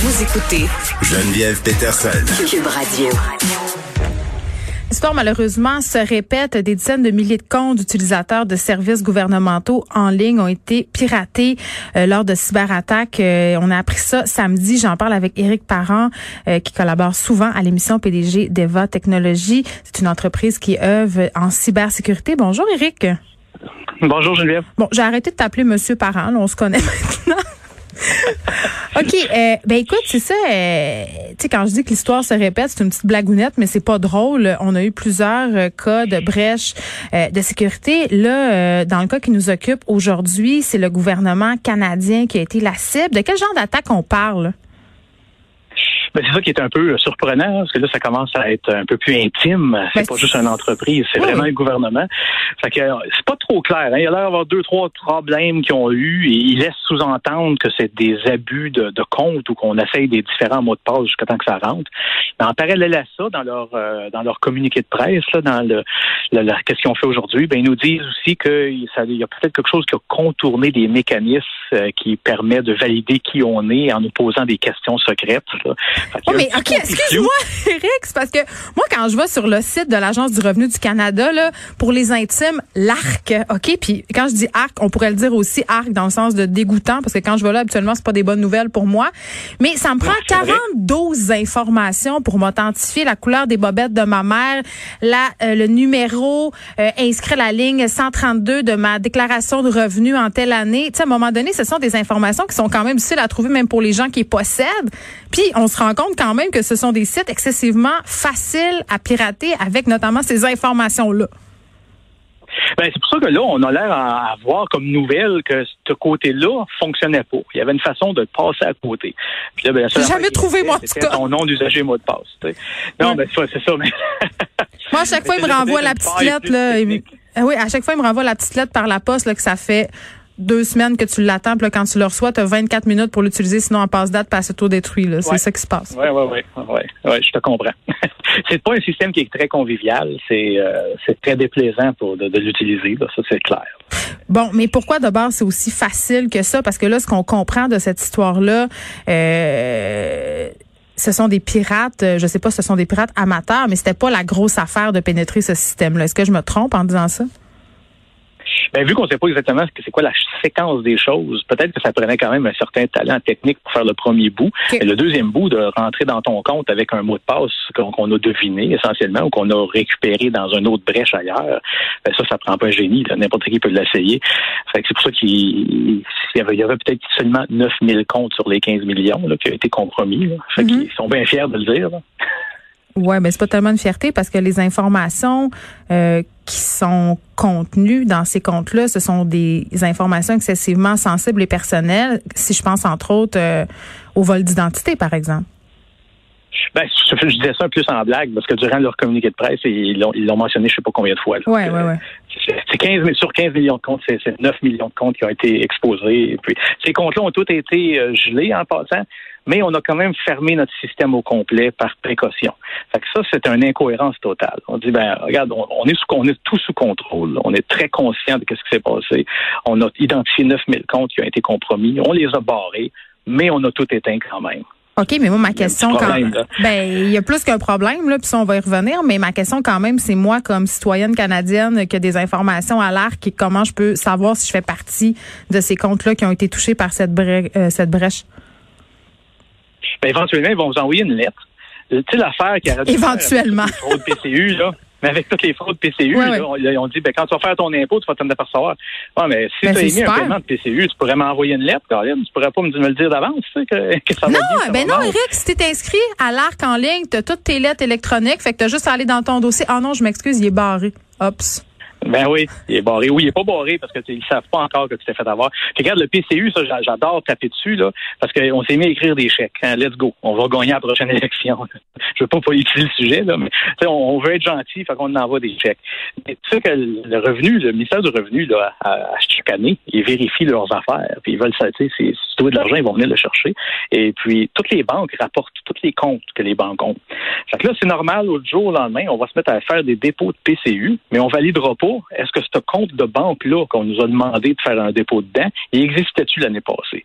Vous écoutez Geneviève Peterson. Cube Radio. L'histoire, malheureusement, se répète. Des dizaines de milliers de comptes d'utilisateurs de services gouvernementaux en ligne ont été piratés euh, lors de cyberattaques. Euh, on a appris ça samedi. J'en parle avec Éric Parent, euh, qui collabore souvent à l'émission PDG d'Eva Technologies. C'est une entreprise qui œuvre en cybersécurité. Bonjour, Éric. Bonjour, Geneviève. Bon, j'ai arrêté de t'appeler Monsieur Parent. Là, on se connaît maintenant. OK. Euh, ben écoute, c'est ça. Euh, tu sais, quand je dis que l'histoire se répète, c'est une petite blagounette, mais c'est pas drôle. On a eu plusieurs euh, cas de brèches euh, de sécurité. Là, dans le cas qui nous occupe aujourd'hui, c'est le gouvernement canadien qui a été la cible. De quel genre d'attaque on parle? Ben, c'est ça qui est un peu surprenant, parce que là, ça commence à être un peu plus intime. C'est Ben, pas juste une entreprise, c'est oui, vraiment le gouvernement. Fait que c'est pas trop clair. Hein. Il y a l'air d'avoir deux, trois problèmes qu'ils ont eu et ils laissent sous-entendre que c'est des abus de, de compte ou qu'on essaye des différents mots de passe jusqu'à temps que ça rentre. Mais en parallèle à ça, dans leur euh, dans leur communiqué de presse, là, dans le, le- la- qu'est-ce qu'ils ont fait aujourd'hui, ben ils nous disent aussi qu'il y a peut-être quelque chose qui a contourné des mécanismes euh, qui permet de valider qui on est en nous posant des questions secrètes. là. Oh, mais OK, excuse-moi, Eric, parce que moi, quand je vais sur le site de l'Agence du revenu du Canada, là, pour les intimes, l'ARC, OK? Puis quand je dis ARC, on pourrait le dire aussi ARC dans le sens de dégoûtant, parce que quand je vais là, habituellement, c'est pas des bonnes nouvelles pour moi. Mais ça me prend vrai. 42 informations pour m'authentifier la couleur des bobettes de ma mère, la, euh, le numéro euh, inscrit à la ligne 132 de ma déclaration de revenus en telle année. Tu sais, à un moment donné, ce sont des informations qui sont quand même difficiles à trouver, même pour les gens qui les possèdent. Puis, on se rend compte quand même que ce sont des sites excessivement faciles à pirater avec notamment ces informations-là. Ben, c'est pour ça que là, on a l'air à avoir comme nouvelle que ce côté-là fonctionnait pas. Il y avait une façon de passer à côté. Puis là, ben, la seule J'ai jamais trouvé, moi, en tout C'était cas. ton nom d'usager mot de passe. tu sais. Non, Ouais. ben, c'est ça. Mais Moi, à chaque fois, il me renvoie la petite lettre, là. Ah oui, à chaque fois, il me renvoie la petite lettre par la poste, là, que ça fait deux semaines que tu l'attends. Puis là, quand tu le reçois, tu as 24 minutes pour l'utiliser, sinon en passe date, passe détruit là. C'est Ouais. ça qui se passe. Oui, oui, oui. Ouais, ouais, je te comprends. c'est pas un système qui est très convivial. C'est euh, c'est très déplaisant pour de, de l'utiliser. Ça, c'est clair. Bon, mais pourquoi base c'est aussi facile que ça? Parce que là, ce qu'on comprend de cette histoire-là, euh, ce sont des pirates, euh, je sais pas, ce sont des pirates amateurs, mais c'était pas la grosse affaire de pénétrer ce système-là. Est-ce que je me trompe en disant ça? Ben, vu qu'on ne sait pas exactement ce que c'est quoi la séquence des choses, peut-être que ça prenait quand même un certain talent technique pour faire le premier bout. Ok. Et le deuxième bout, de rentrer dans ton compte avec un mot de passe qu'on a deviné essentiellement ou qu'on a récupéré dans une autre brèche ailleurs, ben ça, ça prend pas un génie. N'importe qui peut l'essayer. Fait que c'est pour ça qu'il il y avait, peut-être seulement 9000 comptes sur les 15 millions là, qui ont été compromis. Là. Fait Mhm. qu'ils sont bien fiers de le dire. là. Ouais, mais c'est pas tellement une fierté parce que les informations euh, qui sont contenues dans ces comptes-là, ce sont des informations excessivement sensibles et personnelles. Si je pense entre autres euh, au vol d'identité, par exemple. Ben, je, je disais ça plus en blague parce que durant leur communiqué de presse, ils l'ont ils l'ont mentionné je sais pas combien de fois. là. Ouais, ouais, ouais. C'est c'est 15 000 sur 15 millions de comptes, c'est c'est 9 millions de comptes qui ont été exposés. Et puis, ces comptes-là ont tous été euh, gelés en passant, mais on a quand même fermé notre système au complet par précaution. Fait que ça, c'est une incohérence totale. On dit, ben, regarde, on, on est, sous, on est tout sous contrôle. On est très conscient de ce qui s'est passé. On a identifié 9 000 comptes qui ont été compromis. On les a barrés, mais on a tout éteint quand même. OK, mais moi, ma question, quand là. ben, il y a plus qu'un problème, là, puis ça, on va y revenir, mais ma question, quand même, c'est moi, comme citoyenne canadienne, qui a des informations à l'arc et comment je peux savoir si je fais partie de ces comptes-là qui ont été touchés par cette, brè- euh, cette brèche? Ben, éventuellement, ils vont vous envoyer une lettre. Tu sais, l'affaire qui a Éventuellement. Les fraudes PCU, là. Mais avec toutes les fraudes PCU, Ouais, là, ouais. on, on dit, ben, quand tu vas faire ton impôt, tu vas t'en apercevoir. Ouais, mais si Ben, tu as émis un paiement de PCU, tu pourrais m'envoyer une lettre, Caroline. Tu pourrais pas me, me le dire d'avance, tu sais, que, que ça va Non, ça ben non. Eric, si t'es inscrit à l'arc en ligne, t'as toutes tes lettres électroniques, fait que t'as juste à aller dans ton dossier. Ah non, je m'excuse, il est barré. Ops. Ben oui, il est barré. Oui, il est pas barré parce que ils savent pas encore que tu t'es fait avoir. Puis regarde le PCU, ça, j'a- j'adore taper dessus là, parce qu'on s'est mis à écrire des chèques. hein. Let's go, on va gagner la prochaine élection. Je veux pas politiser le sujet là, mais on, veut être gentil, fait qu'on envoie des chèques. Mais tu sais que le revenu, le ministère du revenu là, à, à chaque année, ils vérifient leurs affaires, puis ils veulent ça. Tu sais, si tu de l'argent, ils vont venir le chercher. Et puis toutes les banques rapportent tous les comptes que les banques ont. Fait que là, c'est normal, l'autre jour, au lendemain, on va se mettre à faire des dépôts de PCU, mais on validera pas. Est-ce que ce compte de banque-là qu'on nous a demandé de faire un dépôt dedans, il existait-tu l'année passée?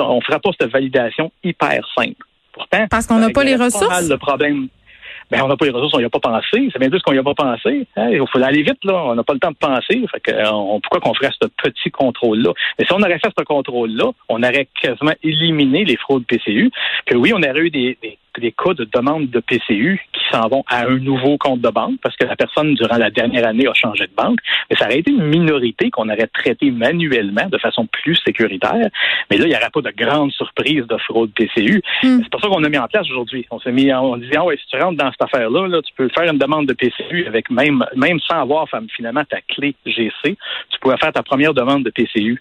on ne fera pas cette validation hyper simple. Pourtant, parce qu'on n'a pas les ressources? le problème ben, on n'a pas les ressources, on n'y a pas pensé. C'est bien plus qu'on n'y a pas pensé. Hein. Il faut aller vite, là. On n'a pas le temps de penser. Fait que, on, pourquoi qu'on ferait ce petit contrôle-là? Mais si on aurait fait ce contrôle-là, on aurait quasiment éliminé les fraudes PCU. Puis oui, on aurait eu des, des des cas de demande de PCU qui s'en vont à un nouveau compte de banque parce que la personne, durant la dernière année, a changé de banque. Mais ça aurait été une minorité qu'on aurait traité manuellement de façon plus sécuritaire. Mais là, il n'y aurait pas de grande surprise de fraude PCU. Hmm. C'est pour ça qu'on a mis en place aujourd'hui. On s'est mis en disant, ouais, si tu rentres dans cette affaire-là, là, tu peux faire une demande de PCU avec même, même sans avoir finalement ta clé GC. Tu pourrais faire ta première demande de PCU.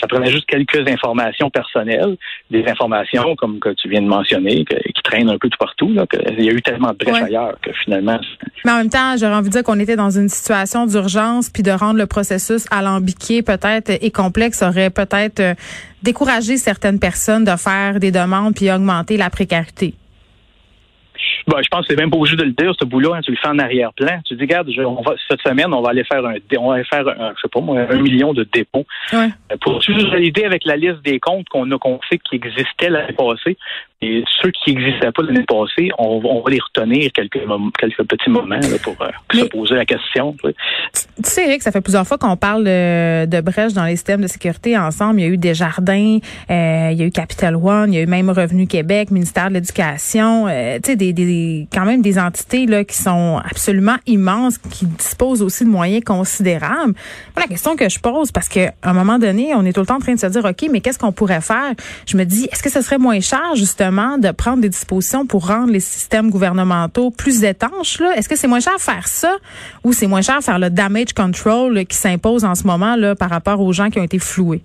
Ça prenait juste quelques informations personnelles, des informations comme que tu viens de mentionner, qui traînent un peu tout partout. Là, il y a eu tellement de brèches ailleurs que finalement. Mais en même temps, j'aurais envie de dire qu'on était dans une situation d'urgence, puis de rendre le processus alambiqué peut-être et complexe aurait peut-être euh, découragé certaines personnes de faire des demandes puis augmenter la précarité. Ben, je pense que c'est même pas obligé de le dire, ce bout-là, hein, tu le fais en arrière-plan. Tu dis, regarde, on va, cette semaine, on va aller faire un, on va aller faire un, je sais pas moi, un million de dépôts. Ouais. Euh, pour valider avec la liste des comptes qu'on a, qu'on sait qui existaient l'année passée, et ceux qui n'existaient pas l'année passée, on, va les retenir quelques, quelques petits moments pour euh, se poser la question. Tu, sais, Eric, ça fait plusieurs fois qu'on parle de, brèches dans les systèmes de sécurité ensemble. Il y a eu Desjardins, euh, il y a eu Capital One, il y a eu même Revenu Québec, ministère de l'Éducation, euh, tu sais, des, des, quand même des entités là qui sont absolument immenses, qui disposent aussi de moyens considérables. la question que je pose, parce qu'à un moment donné, on est tout le temps en train de se dire, OK, mais qu'est-ce qu'on pourrait faire? Je me dis, est-ce que ce serait moins cher, justement, de prendre des dispositions pour rendre les systèmes gouvernementaux plus étanches? Est-ce que c'est moins cher faire ça? Ou c'est moins cher faire le damage control qui s'impose en ce moment là, par rapport aux gens qui ont été floués?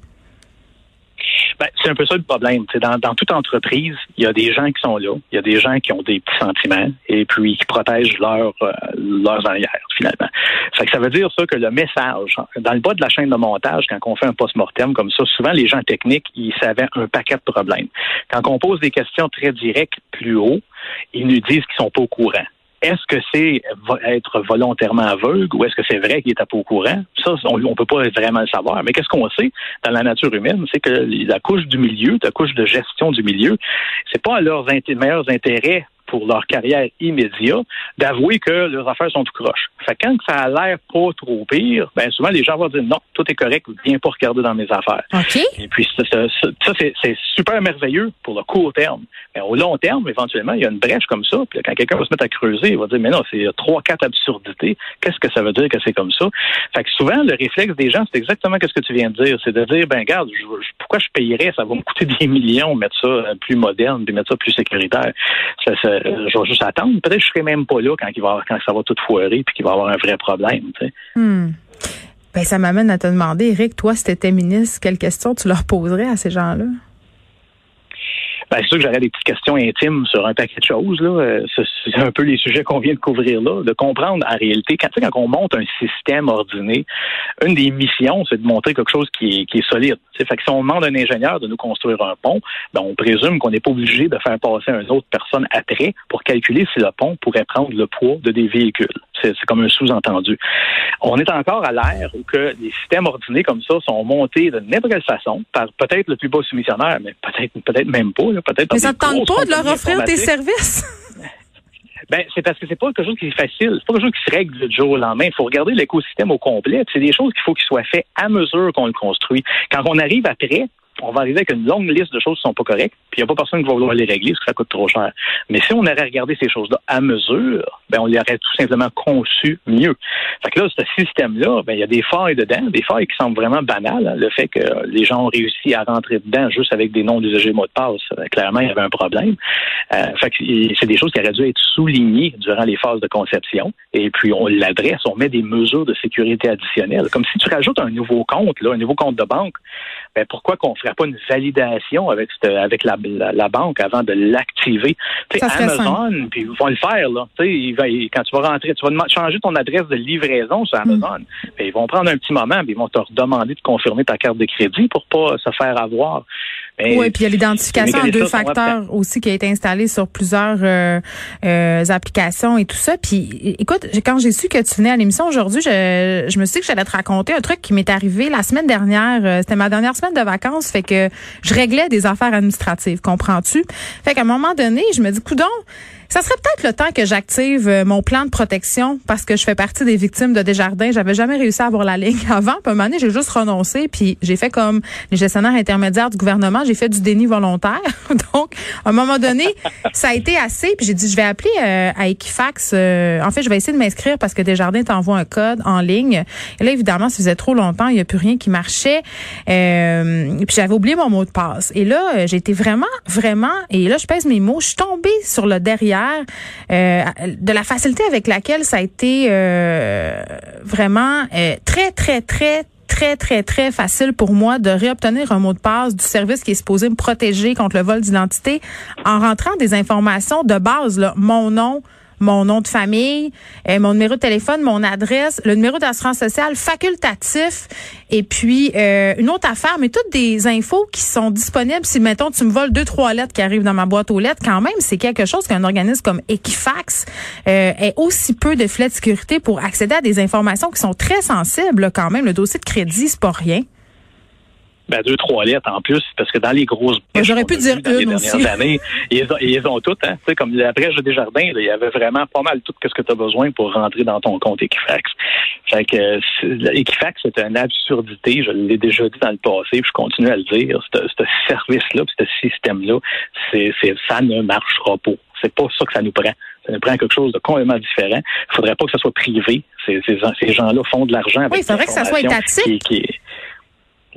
Ben, c'est un peu ça le problème. Dans, dans toute entreprise, il y a des gens qui sont là, il y a des gens qui ont des petits sentiments et puis qui protègent leur, euh, leurs arrières, finalement. Fait que ça veut dire ça que le message, dans le bas de la chaîne de montage, quand on fait un post-mortem comme ça, souvent les gens techniques, ils savaient un paquet de problèmes. Quand on pose des questions très directes plus haut, ils nous disent qu'ils sont pas au courant. Est-ce que c'est être volontairement aveugle ou est-ce que c'est vrai qu'il est pas au courant? Ça, on ne peut pas vraiment le savoir. Mais qu'est-ce qu'on sait dans la nature humaine? C'est que la couche du milieu, la couche de gestion du milieu, c'est pas à leurs meilleurs intérêts pour leur carrière immédiate, d'avouer que leurs affaires sont tout croches. Fait quand ça a l'air pas trop pire, ben souvent les gens vont dire non, tout est correct, viens pas regarder dans mes affaires. Et puis ça, ça, c'est super merveilleux pour le court terme. Mais au long terme, éventuellement, il y a une brèche comme ça. Puis quand quelqu'un va se mettre à creuser, il va dire mais non, c'est trois, quatre absurdités. Qu'est-ce que ça veut dire que c'est comme ça? Fait que souvent le réflexe des gens, c'est exactement ce que tu viens de dire, c'est de dire ben regarde, pourquoi je payerais? Ça va me coûter des millions mettre ça plus moderne, puis mettre ça plus sécuritaire. Ça, euh, je vais juste attendre. Peut-être que je serai même pas là quand, il va, quand ça va tout foirer puis qu'il va avoir un vrai problème. Hmm. Ben, ça m'amène à te demander, Eric, toi, si tu étais ministre, quelles questions tu leur poserais à ces gens-là? Ben, c'est sûr que j'aurais des petites questions intimes sur un paquet de choses. Là. Euh, c'est un peu les sujets qu'on vient de couvrir là, de comprendre en réalité, quand, quand on monte un système ordonné, une des missions, c'est de montrer quelque chose qui est, qui est solide. Fait que si on demande à un ingénieur de nous construire un pont, ben, on présume qu'on n'est pas obligé de faire passer une autre personne après pour calculer si le pont pourrait prendre le poids de des véhicules. C'est comme un sous-entendu. On est encore à l'ère où que les systèmes ordinés comme ça sont montés de n'importe quelle façon par peut-être le plus bas soumissionnaire, mais peut-être peut-être même pas. Mais ça tente pas de leur offrir tes services? Ben, c'est parce que c'est pas quelque chose qui est facile. C'est pas quelque chose qui se règle du jour au lendemain. Il faut regarder l'écosystème au complet. C'est des choses qu'il faut qu'il soit fait à mesure qu'on le construit. Quand on arrive après, on va arriver avec une longue liste de choses qui sont pas correctes, puis il n'y a pas personne qui va vouloir les régler parce que ça coûte trop cher. Mais si on avait regardé ces choses-là à mesure, ben on les aurait tout simplement conçu mieux. Fait que là, ce système-là, ben il y a des failles dedans, des failles qui semblent vraiment banales. Hein. Le fait que les gens ont réussi à rentrer dedans juste avec des noms d'usagers mots de passe, euh, clairement, il y avait un problème. Euh, fait que c'est des choses qui auraient dû être soulignées durant les phases de conception. Et puis on l'adresse, on met des mesures de sécurité additionnelles. Comme si tu rajoutes un nouveau compte, là, un nouveau compte de banque, ben pourquoi qu'on ferait pas une validation avec avec la, la, banque avant de l'activer? Amazon, puis ils vont le faire là. Il va, quand tu vas rentrer, tu vas changer ton adresse de livraison sur mm. Amazon. ils vont prendre un petit moment, puis ils vont te demander de confirmer ta carte de crédit pour pas se faire avoir. Oui, puis il y a l'identification en deux facteurs aussi qui a été installée sur plusieurs euh, euh, applications et tout ça. Puis écoute, quand j'ai su que tu venais à l'émission aujourd'hui, je, je me suis dit que j'allais te raconter un truc qui m'est arrivé la semaine dernière. Euh, c'était ma dernière semaine de vacances, fait que je réglais des affaires administratives, comprends-tu? Fait qu'à un moment donné, je me dis, coudon, ça serait peut-être le temps que j'active euh, mon plan de protection parce que je fais partie des victimes de Desjardins. J'avais jamais réussi à avoir la ligne avant. Puis un moment donné, j'ai juste renoncé. Puis j'ai fait comme les gestionnaires intermédiaires du gouvernement. J'ai fait du déni volontaire. Donc, à un moment donné, ça a été assez. Puis j'ai dit, je vais appeler euh, à Equifax. Euh, en fait, je vais essayer de m'inscrire parce que Desjardins t'envoie un code en ligne. Et là, évidemment, ça faisait trop longtemps. Il n'y a plus rien qui marchait. puis j'avais oublié mon mot de passe. Et là, j'ai été vraiment, vraiment... Et là, je pèse mes mots. Je suis tombée sur le derrière euh, de la facilité avec laquelle ça a été euh, vraiment euh, très, très, très, très, très, très facile pour moi de réobtenir un mot de passe du service qui est supposé me protéger contre le vol d'identité en rentrant des informations de base, là, mon nom, mon nom de famille, euh, mon numéro de téléphone, mon adresse, le numéro d'assurance sociale facultatif et puis euh, une autre affaire, mais toutes des infos qui sont disponibles si, mettons, tu me voles deux, trois lettres qui arrivent dans ma boîte aux lettres, quand même, c'est quelque chose qu'un organisme comme Equifax euh, ait aussi peu de filets de sécurité pour accéder à des informations qui sont très sensibles quand même. Le dossier de crédit, c'est pas rien ben, deux, trois lettres en plus, parce que dans les grosses J'aurais pu dire dans les dernières années, ils, ont, ils ont toutes. Hein. Tu sais, comme la brèche des jardins, il y avait vraiment pas mal tout ce que tu as besoin pour rentrer dans ton compte Equifax. Fait que Equifax, c'est une absurdité. Je l'ai déjà dit dans le passé, puis je continue à le dire. Ce service-là, ce système-là, c'est, ça ne marchera pas. C'est pas ça que ça nous prend. Ça nous prend quelque chose de complètement différent. Il faudrait pas que ça soit privé. Ces, ces, gens-là font de l'argent avec Oui, il faudrait que ça soit étatique. qui,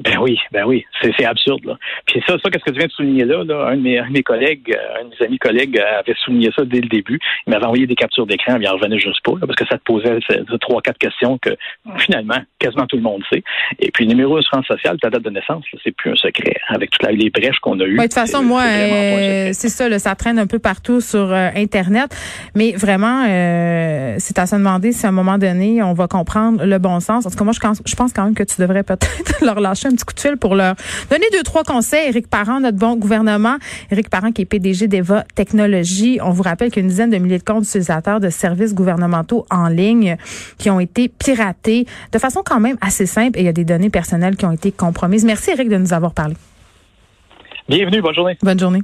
ben oui, ben oui, c'est absurde. Là. Puis ça, ça, qu'est-ce que tu viens de souligner là, là? Un, de mes, un de mes collègues, euh, un de mes amis collègues euh, avait souligné ça dès le début. Il m'avait envoyé des captures d'écran, il en revenait juste pas, parce que ça te posait trois, quatre questions que finalement, quasiment tout le monde sait. Et puis, numéro d'assurance sociale, ta date de naissance, c'est plus un secret. Avec toutes les brèches qu'on a eues. de toute façon, moi, euh, c'est ça, là, ça traîne un peu partout sur Internet. Mais vraiment, c'est à se demander si à un moment donné, on va comprendre le bon sens. En tout cas, moi, je pense, je pense quand même que tu devrais peut-être leur lâcher un petit coup de fil pour leur donner deux, trois conseils. Éric Parent, notre bon gouvernement. Éric Parent, qui est PDG d'Eva Technologies. On vous rappelle qu'une dizaine de milliers de comptes d'utilisateurs de services gouvernementaux en ligne qui ont été piratés de façon quand même assez simple et il y a des données personnelles qui ont été compromises. Merci, Éric, de nous avoir parlé. Bienvenue. Bonne journée. Bonne journée.